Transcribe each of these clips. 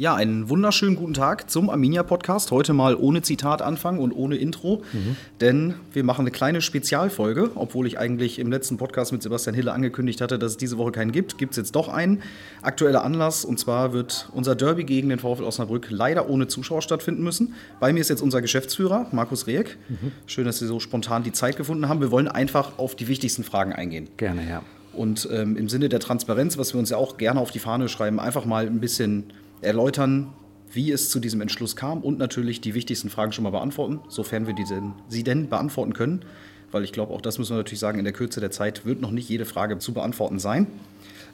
Ja, einen wunderschönen guten Tag zum Arminia-Podcast. Heute mal ohne Zitat anfangen und ohne Intro, mhm. denn wir machen eine kleine Spezialfolge. Obwohl ich eigentlich im letzten Podcast mit Sebastian Hille angekündigt hatte, dass es diese Woche keinen gibt, gibt es jetzt doch einen. Aktueller Anlass und zwar wird unser Derby gegen den VfL Osnabrück leider ohne Zuschauer stattfinden müssen. Bei mir ist jetzt unser Geschäftsführer, Markus Rehek. Mhm. Schön, dass Sie so spontan die Zeit gefunden haben. Wir wollen einfach auf die wichtigsten Fragen eingehen. Gerne, ja. Und ähm, im Sinne der Transparenz, was wir uns ja auch gerne auf die Fahne schreiben, einfach mal ein bisschen erläutern, wie es zu diesem Entschluss kam und natürlich die wichtigsten Fragen schon mal beantworten, sofern wir denn, sie denn beantworten können. Weil ich glaube, auch das müssen wir natürlich sagen, in der Kürze der Zeit wird noch nicht jede Frage zu beantworten sein.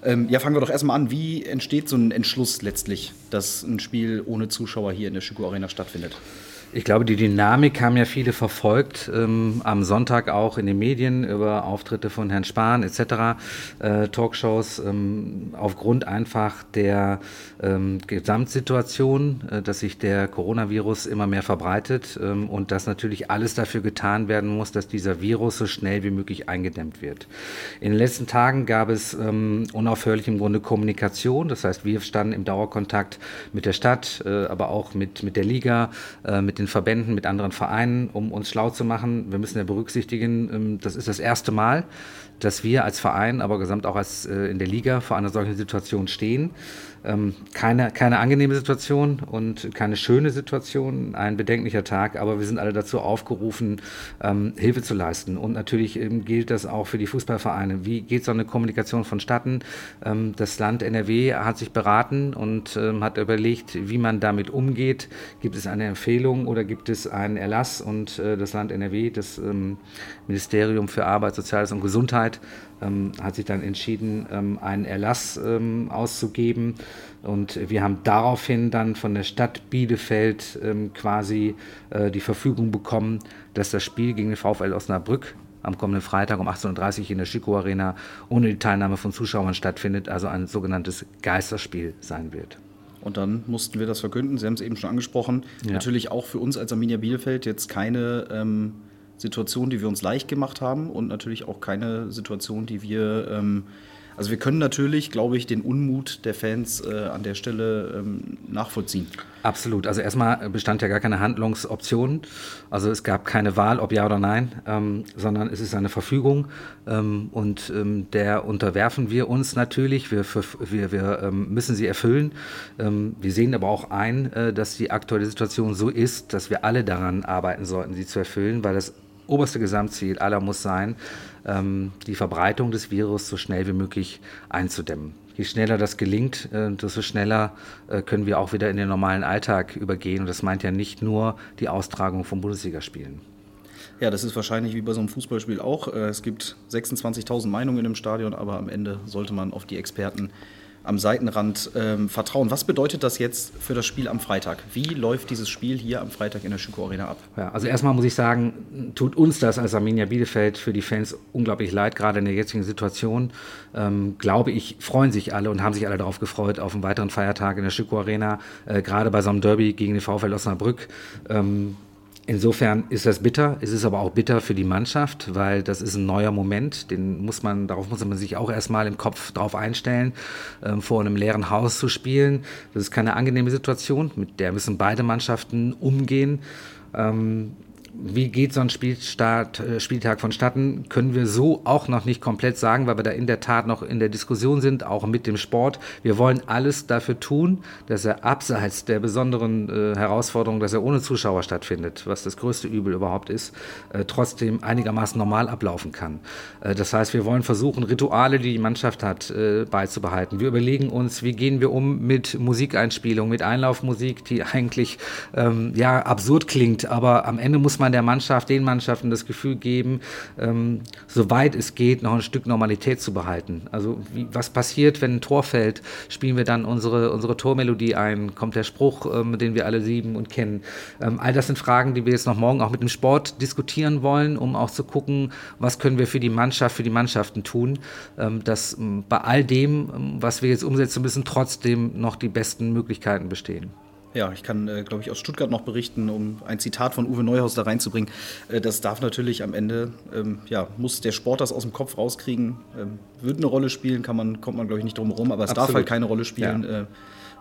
Ähm, ja, fangen wir doch erstmal an. Wie entsteht so ein Entschluss letztlich, dass ein Spiel ohne Zuschauer hier in der Schüko Arena stattfindet? Ich glaube, die Dynamik haben ja viele verfolgt, ähm, am Sonntag auch in den Medien über Auftritte von Herrn Spahn etc., äh, Talkshows, ähm, aufgrund einfach der ähm, Gesamtsituation, äh, dass sich der Coronavirus immer mehr verbreitet ähm, und dass natürlich alles dafür getan werden muss, dass dieser Virus so schnell wie möglich eingedämmt wird. In den letzten Tagen gab es ähm, unaufhörlich im Grunde Kommunikation, das heißt, wir standen im Dauerkontakt mit der Stadt, äh, aber auch mit, mit der Liga, äh, mit den Verbänden, mit anderen Vereinen, um uns schlau zu machen. Wir müssen ja berücksichtigen, ähm, das ist das erste Mal, dass wir als Verein, aber gesamt auch als äh, in der Liga vor einer solchen Situation stehen. Ähm, keine, keine angenehme Situation und keine schöne Situation, ein bedenklicher Tag, aber wir sind alle dazu aufgerufen, ähm, Hilfe zu leisten. Und natürlich ähm, gilt das auch für die Fußballvereine. Wie geht so eine Kommunikation vonstatten? Ähm, das Land NRW hat sich beraten und ähm, hat überlegt, wie man damit umgeht. Gibt es eine Empfehlung oder gibt es einen Erlass? Und äh, das Land NRW, das ähm, Ministerium für Arbeit, Soziales und Gesundheit, ähm, hat sich dann entschieden, ähm, einen Erlass ähm, auszugeben. Und wir haben daraufhin dann von der Stadt Bielefeld ähm, quasi äh, die Verfügung bekommen, dass das Spiel gegen den VfL Osnabrück am kommenden Freitag um 18.30 Uhr in der Schiko Arena ohne die Teilnahme von Zuschauern stattfindet, also ein sogenanntes Geisterspiel sein wird. Und dann mussten wir das verkünden. Sie haben es eben schon angesprochen. Ja. Natürlich auch für uns als Arminia Bielefeld jetzt keine ähm, Situation, die wir uns leicht gemacht haben und natürlich auch keine Situation, die wir. Ähm, also wir können natürlich, glaube ich, den Unmut der Fans äh, an der Stelle ähm, nachvollziehen. Absolut. Also erstmal bestand ja gar keine Handlungsoption. Also es gab keine Wahl, ob ja oder nein, ähm, sondern es ist eine Verfügung ähm, und ähm, der unterwerfen wir uns natürlich. Wir, wir, wir ähm, müssen sie erfüllen. Ähm, wir sehen aber auch ein, äh, dass die aktuelle Situation so ist, dass wir alle daran arbeiten sollten, sie zu erfüllen, weil das oberste Gesamtziel aller muss sein, ähm, die Verbreitung des Virus so schnell wie möglich einzudämmen. Je schneller das gelingt, äh, desto schneller äh, können wir auch wieder in den normalen Alltag übergehen. Und das meint ja nicht nur die Austragung von Bundesligaspielen. Ja, das ist wahrscheinlich wie bei so einem Fußballspiel auch. Äh, es gibt 26.000 Meinungen im Stadion, aber am Ende sollte man auf die Experten am Seitenrand ähm, vertrauen. Was bedeutet das jetzt für das Spiel am Freitag? Wie läuft dieses Spiel hier am Freitag in der Schüko Arena ab? Ja, also erstmal muss ich sagen, tut uns das als Arminia Bielefeld für die Fans unglaublich leid, gerade in der jetzigen Situation. Ähm, glaube ich, freuen sich alle und haben sich alle darauf gefreut auf einen weiteren Feiertag in der Schüko Arena, äh, gerade bei so einem Derby gegen den VfL Osnabrück. Ähm, Insofern ist das bitter. Es ist aber auch bitter für die Mannschaft, weil das ist ein neuer Moment. Den muss man, darauf muss man sich auch erstmal im Kopf drauf einstellen, ähm, vor einem leeren Haus zu spielen. Das ist keine angenehme Situation. Mit der müssen beide Mannschaften umgehen. Ähm, wie geht so ein Spielstart, äh, Spieltag vonstatten, können wir so auch noch nicht komplett sagen, weil wir da in der Tat noch in der Diskussion sind, auch mit dem Sport. Wir wollen alles dafür tun, dass er abseits der besonderen äh, Herausforderung, dass er ohne Zuschauer stattfindet, was das größte Übel überhaupt ist, äh, trotzdem einigermaßen normal ablaufen kann. Äh, das heißt, wir wollen versuchen, Rituale, die die Mannschaft hat, äh, beizubehalten. Wir überlegen uns, wie gehen wir um mit Musikeinspielung, mit Einlaufmusik, die eigentlich ähm, ja absurd klingt, aber am Ende muss man man der Mannschaft, den Mannschaften das Gefühl geben, ähm, soweit es geht, noch ein Stück Normalität zu behalten. Also wie, was passiert, wenn ein Tor fällt? Spielen wir dann unsere, unsere Tormelodie ein? Kommt der Spruch, ähm, den wir alle lieben und kennen? Ähm, all das sind Fragen, die wir jetzt noch morgen auch mit dem Sport diskutieren wollen, um auch zu gucken, was können wir für die Mannschaft, für die Mannschaften tun, ähm, dass ähm, bei all dem, ähm, was wir jetzt umsetzen müssen, trotzdem noch die besten Möglichkeiten bestehen. Ja, ich kann, äh, glaube ich, aus Stuttgart noch berichten, um ein Zitat von Uwe Neuhaus da reinzubringen. Äh, das darf natürlich am Ende, ähm, ja, muss der Sport das aus dem Kopf rauskriegen. Ähm, wird eine Rolle spielen, kann man, kommt man, glaube ich, nicht drum herum, aber es Absolut. darf halt keine Rolle spielen. Ja.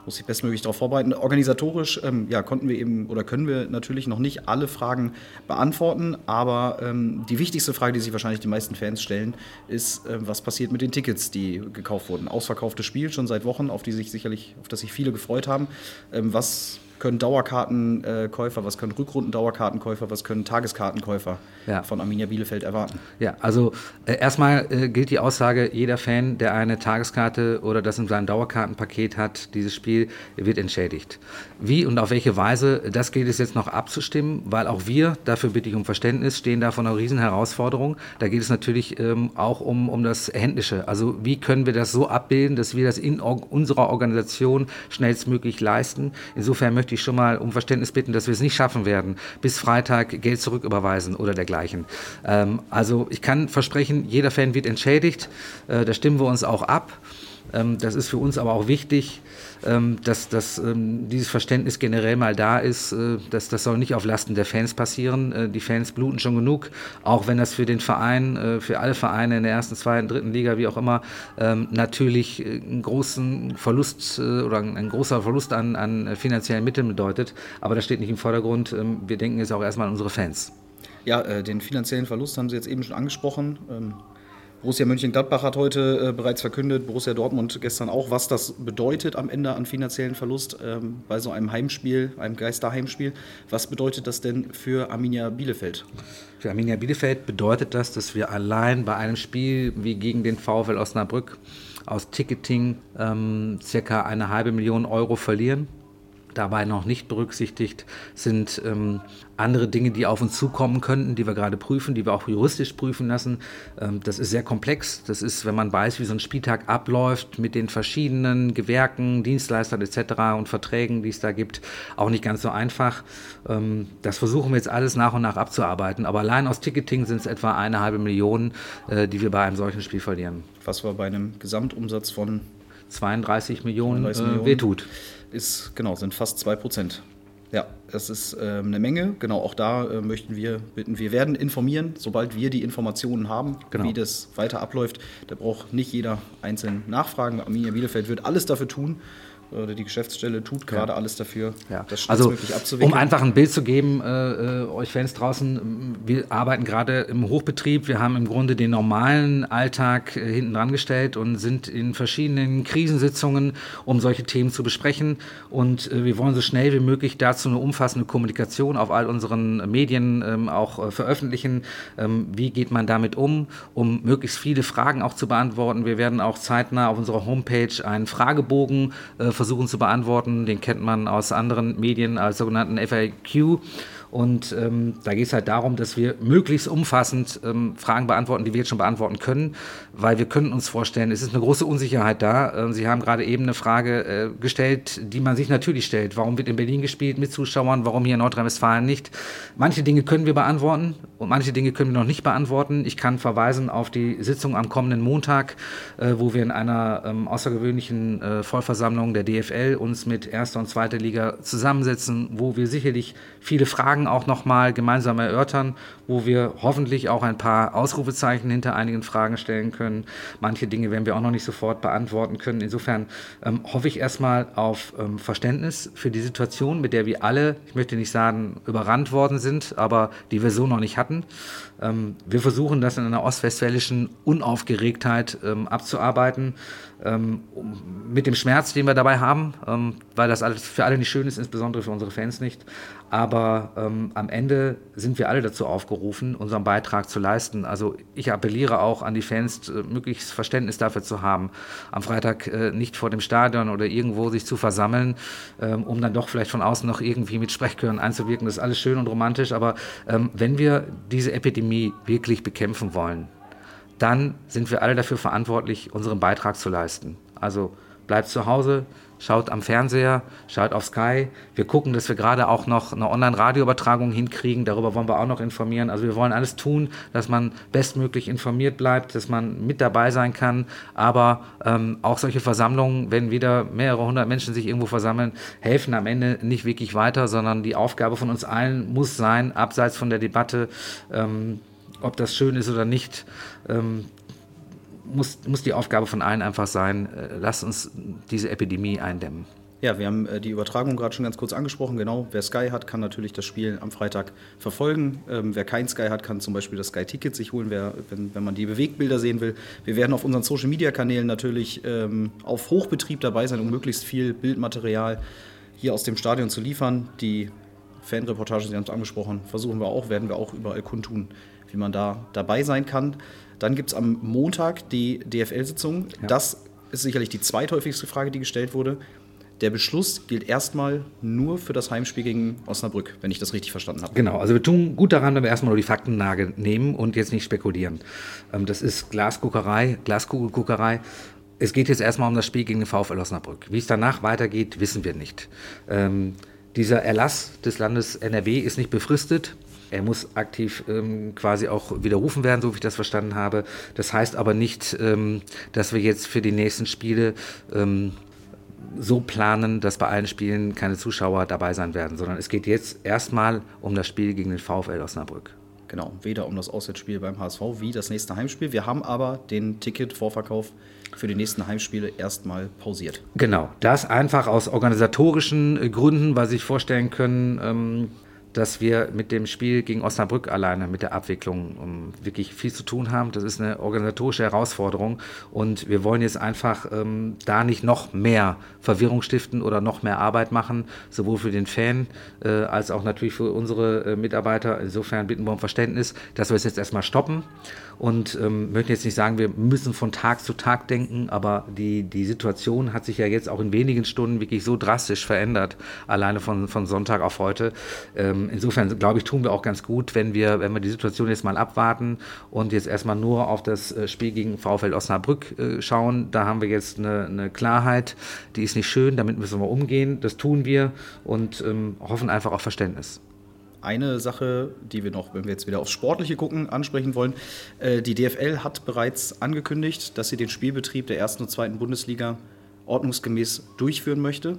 Muss sich bestmöglich darauf vorbereiten. Organisatorisch ähm, ja, konnten wir eben oder können wir natürlich noch nicht alle Fragen beantworten, aber ähm, die wichtigste Frage, die sich wahrscheinlich die meisten Fans stellen, ist, äh, was passiert mit den Tickets, die gekauft wurden? Ausverkauftes Spiel schon seit Wochen, auf die sich sicherlich, auf das sich viele gefreut haben. Ähm, was können Dauerkartenkäufer, was können Rückrundendauerkartenkäufer, was können Tageskartenkäufer ja. von Arminia Bielefeld erwarten? Ja, also äh, erstmal äh, gilt die Aussage, jeder Fan, der eine Tageskarte oder das in seinem Dauerkartenpaket hat, dieses Spiel wird entschädigt. Wie und auf welche Weise, das gilt es jetzt noch abzustimmen, weil auch wir, dafür bitte ich um Verständnis, stehen da vor einer riesen Herausforderung. Da geht es natürlich ähm, auch um, um das Händische. Also wie können wir das so abbilden, dass wir das in unserer Organisation schnellstmöglich leisten. Insofern möchte ich schon mal um Verständnis bitten, dass wir es nicht schaffen werden, bis Freitag Geld zurücküberweisen oder dergleichen. Ähm, also ich kann versprechen, jeder Fan wird entschädigt. Äh, da stimmen wir uns auch ab. Ähm, das ist für uns aber auch wichtig, dass, dass ähm, dieses Verständnis generell mal da ist. Äh, dass, das soll nicht auf Lasten der Fans passieren. Äh, die Fans bluten schon genug, auch wenn das für den Verein, äh, für alle Vereine in der ersten, zweiten, dritten Liga, wie auch immer, natürlich einen großen Verlust oder ein großer Verlust an, an finanziellen Mitteln bedeutet. Aber das steht nicht im Vordergrund. Wir denken jetzt auch erstmal an unsere Fans. Ja, den finanziellen Verlust haben Sie jetzt eben schon angesprochen. Borussia Mönchengladbach hat heute äh, bereits verkündet, Borussia Dortmund gestern auch, was das bedeutet am Ende an finanziellen Verlust ähm, bei so einem Heimspiel, einem Geisterheimspiel. Was bedeutet das denn für Arminia Bielefeld? Für Arminia Bielefeld bedeutet das, dass wir allein bei einem Spiel wie gegen den VfL Osnabrück aus Ticketing ähm, circa eine halbe Million Euro verlieren. Dabei noch nicht berücksichtigt sind ähm, andere Dinge, die auf uns zukommen könnten, die wir gerade prüfen, die wir auch juristisch prüfen lassen. Ähm, das ist sehr komplex. Das ist, wenn man weiß, wie so ein Spieltag abläuft mit den verschiedenen Gewerken, Dienstleistern etc. und Verträgen, die es da gibt, auch nicht ganz so einfach. Ähm, das versuchen wir jetzt alles nach und nach abzuarbeiten. Aber allein aus Ticketing sind es etwa eine halbe Million, äh, die wir bei einem solchen Spiel verlieren. Was wir bei einem Gesamtumsatz von 32 Millionen, 32 Millionen. Äh, wehtut ist, genau, sind fast 2 Prozent. Ja, das ist äh, eine Menge. Genau, auch da äh, möchten wir bitten, wir werden informieren, sobald wir die Informationen haben, genau. wie das weiter abläuft. Da braucht nicht jeder einzeln nachfragen. Arminia Bielefeld wird alles dafür tun, oder die Geschäftsstelle tut gerade ja. alles dafür, ja. das also, abzuwickeln. Um einfach ein Bild zu geben, äh, äh, euch Fans draußen, wir arbeiten gerade im Hochbetrieb, wir haben im Grunde den normalen Alltag äh, hinten dran gestellt und sind in verschiedenen Krisensitzungen, um solche Themen zu besprechen. Und äh, wir wollen so schnell wie möglich dazu eine umfassende Kommunikation auf all unseren Medien ähm, auch äh, veröffentlichen. Ähm, wie geht man damit um, um möglichst viele Fragen auch zu beantworten. Wir werden auch zeitnah auf unserer Homepage einen Fragebogen äh, versuchen zu beantworten. Den kennt man aus anderen Medien als sogenannten FAQ. Und ähm, da geht es halt darum, dass wir möglichst umfassend ähm, Fragen beantworten, die wir jetzt schon beantworten können, weil wir können uns vorstellen, es ist eine große Unsicherheit da. Ähm, Sie haben gerade eben eine Frage äh, gestellt, die man sich natürlich stellt. Warum wird in Berlin gespielt mit Zuschauern? Warum hier in Nordrhein-Westfalen nicht? Manche Dinge können wir beantworten und manche Dinge können wir noch nicht beantworten. Ich kann verweisen auf die Sitzung am kommenden Montag, äh, wo wir in einer ähm, außergewöhnlichen äh, Vollversammlung der DFL uns mit erster und zweiter Liga zusammensetzen, wo wir sicherlich viele Fragen Fragen auch nochmal gemeinsam erörtern, wo wir hoffentlich auch ein paar Ausrufezeichen hinter einigen Fragen stellen können. Manche Dinge werden wir auch noch nicht sofort beantworten können. Insofern ähm, hoffe ich erstmal auf ähm, Verständnis für die Situation, mit der wir alle, ich möchte nicht sagen, überrannt worden sind, aber die wir so noch nicht hatten. Ähm, wir versuchen das in einer ostwestfälischen Unaufgeregtheit ähm, abzuarbeiten ähm, mit dem Schmerz, den wir dabei haben, ähm, weil das alles für alle nicht schön ist, insbesondere für unsere Fans nicht. Aber ähm, am Ende sind wir alle dazu aufgerufen, unseren Beitrag zu leisten. Also ich appelliere auch an die Fans, äh, möglichst Verständnis dafür zu haben, am Freitag äh, nicht vor dem Stadion oder irgendwo sich zu versammeln, ähm, um dann doch vielleicht von außen noch irgendwie mit Sprechchören einzuwirken. Das ist alles schön und romantisch, aber wenn wir diese Epidemie wirklich bekämpfen wollen, dann sind wir alle dafür verantwortlich, unseren Beitrag zu leisten. Also bleibt zu Hause, schaut am Fernseher, schaut auf Sky. Wir gucken, dass wir gerade auch noch eine Online-Radioübertragung hinkriegen. Darüber wollen wir auch noch informieren. Also wir wollen alles tun, dass man bestmöglich informiert bleibt, dass man mit dabei sein kann. Aber ähm, auch solche Versammlungen, wenn wieder mehrere hundert Menschen sich irgendwo versammeln, helfen am Ende nicht wirklich weiter, sondern die Aufgabe von uns allen muss sein, abseits von der Debatte, ähm, ob das schön ist oder nicht, ähm, muss, muss die Aufgabe von allen einfach sein, äh, lasst uns diese Epidemie eindämmen. Ja, wir haben äh, die Übertragung gerade schon ganz kurz angesprochen. Genau, wer Sky hat, kann natürlich das Spiel am Freitag verfolgen. Ähm, wer kein Sky hat, kann zum Beispiel das Sky-Ticket sich holen, wer, wenn, wenn man die Bewegtbilder sehen will. Wir werden auf unseren Social-Media-Kanälen natürlich ähm, auf Hochbetrieb dabei sein, um möglichst viel Bildmaterial hier aus dem Stadion zu liefern. Die Fanreportagen, Sie haben es angesprochen, versuchen wir auch, werden wir auch überall kundtun, wie man da dabei sein kann. Dann gibt es am Montag die DFL-Sitzung. Ja. Das ist sicherlich die zweithäufigste Frage, die gestellt wurde. Der Beschluss gilt erstmal nur für das Heimspiel gegen Osnabrück, wenn ich das richtig verstanden habe. Genau, also wir tun gut daran, wenn wir erstmal nur die Faktenlage nehmen und jetzt nicht spekulieren. Ähm, das ist Glasguckerei, Glaskugelguckerei. Es geht jetzt erstmal um das Spiel gegen den VfL Osnabrück. Wie es danach weitergeht, wissen wir nicht. Ähm, dieser Erlass des Landes NRW ist nicht befristet. Er muss aktiv ähm, quasi auch widerrufen werden, so wie ich das verstanden habe. Das heißt aber nicht, ähm, dass wir jetzt für die nächsten Spiele ähm, so planen, dass bei allen Spielen keine Zuschauer dabei sein werden, sondern es geht jetzt erstmal um das Spiel gegen den VfL Osnabrück. Genau, weder um das Auswärtsspiel beim HSV wie das nächste Heimspiel. Wir haben aber den Ticket-Vorverkauf für die nächsten Heimspiele erstmal pausiert. Genau, das einfach aus organisatorischen Gründen, weil Sie sich vorstellen können, ähm, dass wir mit dem Spiel gegen Osnabrück alleine, mit der Abwicklung um, wirklich viel zu tun haben. Das ist eine organisatorische Herausforderung und wir wollen jetzt einfach ähm, da nicht noch mehr Verwirrung stiften oder noch mehr Arbeit machen, sowohl für den Fan äh, als auch natürlich für unsere äh, Mitarbeiter. Insofern bitten wir um Verständnis, dass wir es jetzt erstmal stoppen und ähm, möchten jetzt nicht sagen, wir müssen von Tag zu Tag denken, aber die, die Situation hat sich ja jetzt auch in wenigen Stunden wirklich so drastisch verändert, alleine von, von Sonntag auf heute. Ähm, insofern glaube ich, tun wir auch ganz gut, wenn wir, wenn wir die Situation jetzt mal abwarten und jetzt erstmal nur auf das äh, Spiel gegen VfL Osnabrück äh, schauen. Da haben wir jetzt eine, eine, Klarheit, die ist nicht schön, damit müssen wir umgehen. Das tun wir und ähm, hoffen einfach auf Verständnis eine Sache, die wir noch, wenn wir jetzt wieder aufs Sportliche gucken, ansprechen wollen. Äh, die DFL hat bereits angekündigt, dass sie den Spielbetrieb der ersten und zweiten Bundesliga ordnungsgemäß durchführen möchte.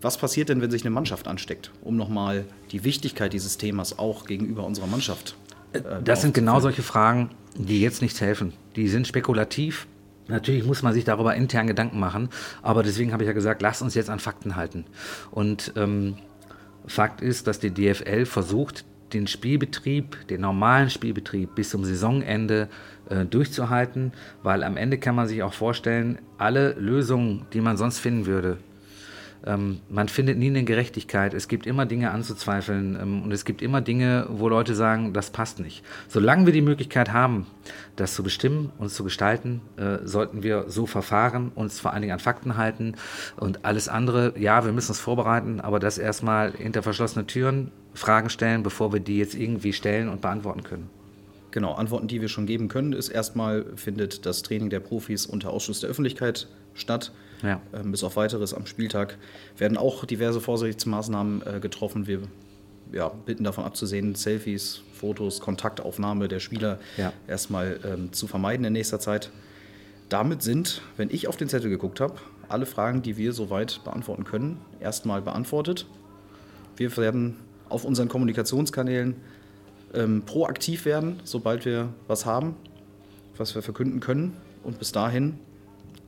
Was passiert denn, wenn sich eine Mannschaft ansteckt, um nochmal die Wichtigkeit dieses Themas auch gegenüber unserer Mannschaft? Äh, das sind genau solche Fragen, die jetzt nichts helfen. Die sind spekulativ. Natürlich muss man sich darüber intern Gedanken machen, aber deswegen habe ich ja gesagt, lasst uns jetzt an Fakten halten. Und ähm, Fakt ist, dass die DFL versucht, den Spielbetrieb, den normalen Spielbetrieb bis zum Saisonende äh, durchzuhalten, weil am Ende kann man sich auch vorstellen, alle Lösungen, die man sonst finden würde, ähm, man findet nie eine Gerechtigkeit. Es gibt immer Dinge anzuzweifeln ähm, und es gibt immer Dinge, wo Leute sagen, das passt nicht. Solange wir die Möglichkeit haben, das zu bestimmen, uns zu gestalten, äh, sollten wir so verfahren, uns vor allen Dingen an Fakten halten und alles andere, ja, wir müssen uns vorbereiten, aber das erstmal hinter verschlossene Türen Fragen stellen, bevor wir die jetzt irgendwie stellen und beantworten können. Genau, Antworten, die wir schon geben können, ist erstmal findet das Training der Profis unter Ausschluss der Öffentlichkeit statt. Ja. Ähm, bis auf weiteres am Spieltag werden auch diverse Vorsichtsmaßnahmen äh, getroffen. Wir ja, bitten davon abzusehen, Selfies, Fotos, Kontaktaufnahme der Spieler ja. erstmal ähm, zu vermeiden in nächster Zeit. Damit sind, wenn ich auf den Zettel geguckt habe, alle Fragen, die wir soweit beantworten können, erstmal beantwortet. Wir werden auf unseren Kommunikationskanälen ähm, proaktiv werden, sobald wir was haben, was wir verkünden können. Und bis dahin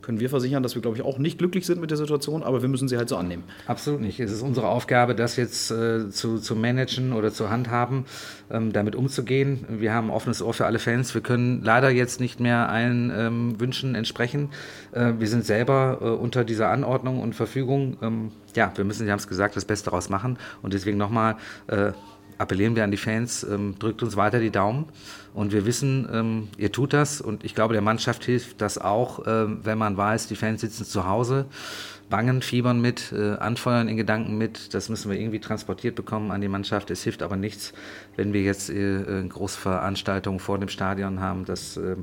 können wir versichern, dass wir, glaube ich, auch nicht glücklich sind mit der Situation, aber wir müssen sie halt so annehmen. Absolut nicht. Es ist unsere Aufgabe, das jetzt äh, zu, zu managen oder zu handhaben, ähm, damit umzugehen. Wir haben ein offenes Ohr für alle Fans. Wir können leider jetzt nicht mehr allen ähm, Wünschen entsprechen. Äh, wir sind selber äh, unter dieser Anordnung und Verfügung. Ähm, ja, wir müssen, Sie haben es gesagt, das Beste daraus machen. Und deswegen nochmal äh, appellieren wir an die Fans, ähm, drückt uns weiter die Daumen. Und wir wissen, ähm, ihr tut das. Und ich glaube, der Mannschaft hilft das auch, ähm, wenn man weiß, die Fans sitzen zu Hause, bangen, fiebern mit, äh, anfeuern in Gedanken mit. Das müssen wir irgendwie transportiert bekommen an die Mannschaft. Es hilft aber nichts, wenn wir jetzt äh, Großveranstaltungen vor dem Stadion haben. Das äh,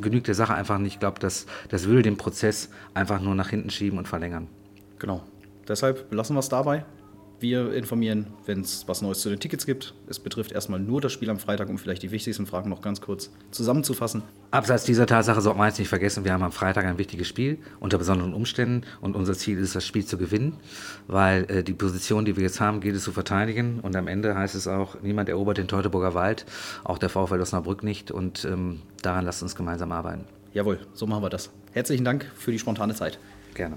genügt der Sache einfach nicht. Ich glaube, das, das würde den Prozess einfach nur nach hinten schieben und verlängern. Genau. Deshalb lassen wir es dabei. Wir informieren, wenn es was Neues zu den Tickets gibt. Es betrifft erstmal nur das Spiel am Freitag, um vielleicht die wichtigsten Fragen noch ganz kurz zusammenzufassen. Abseits dieser Tatsache sollten wir jetzt nicht vergessen, wir haben am Freitag ein wichtiges Spiel unter besonderen Umständen und unser Ziel ist, das Spiel zu gewinnen, weil äh, die Position, die wir jetzt haben, gilt es zu verteidigen und am Ende heißt es auch, niemand erobert den Teutoburger Wald, auch der VfL Osnabrück nicht und ähm, daran lasst uns gemeinsam arbeiten. Jawohl, so machen wir das. Herzlichen Dank für die spontane Zeit. Gerne.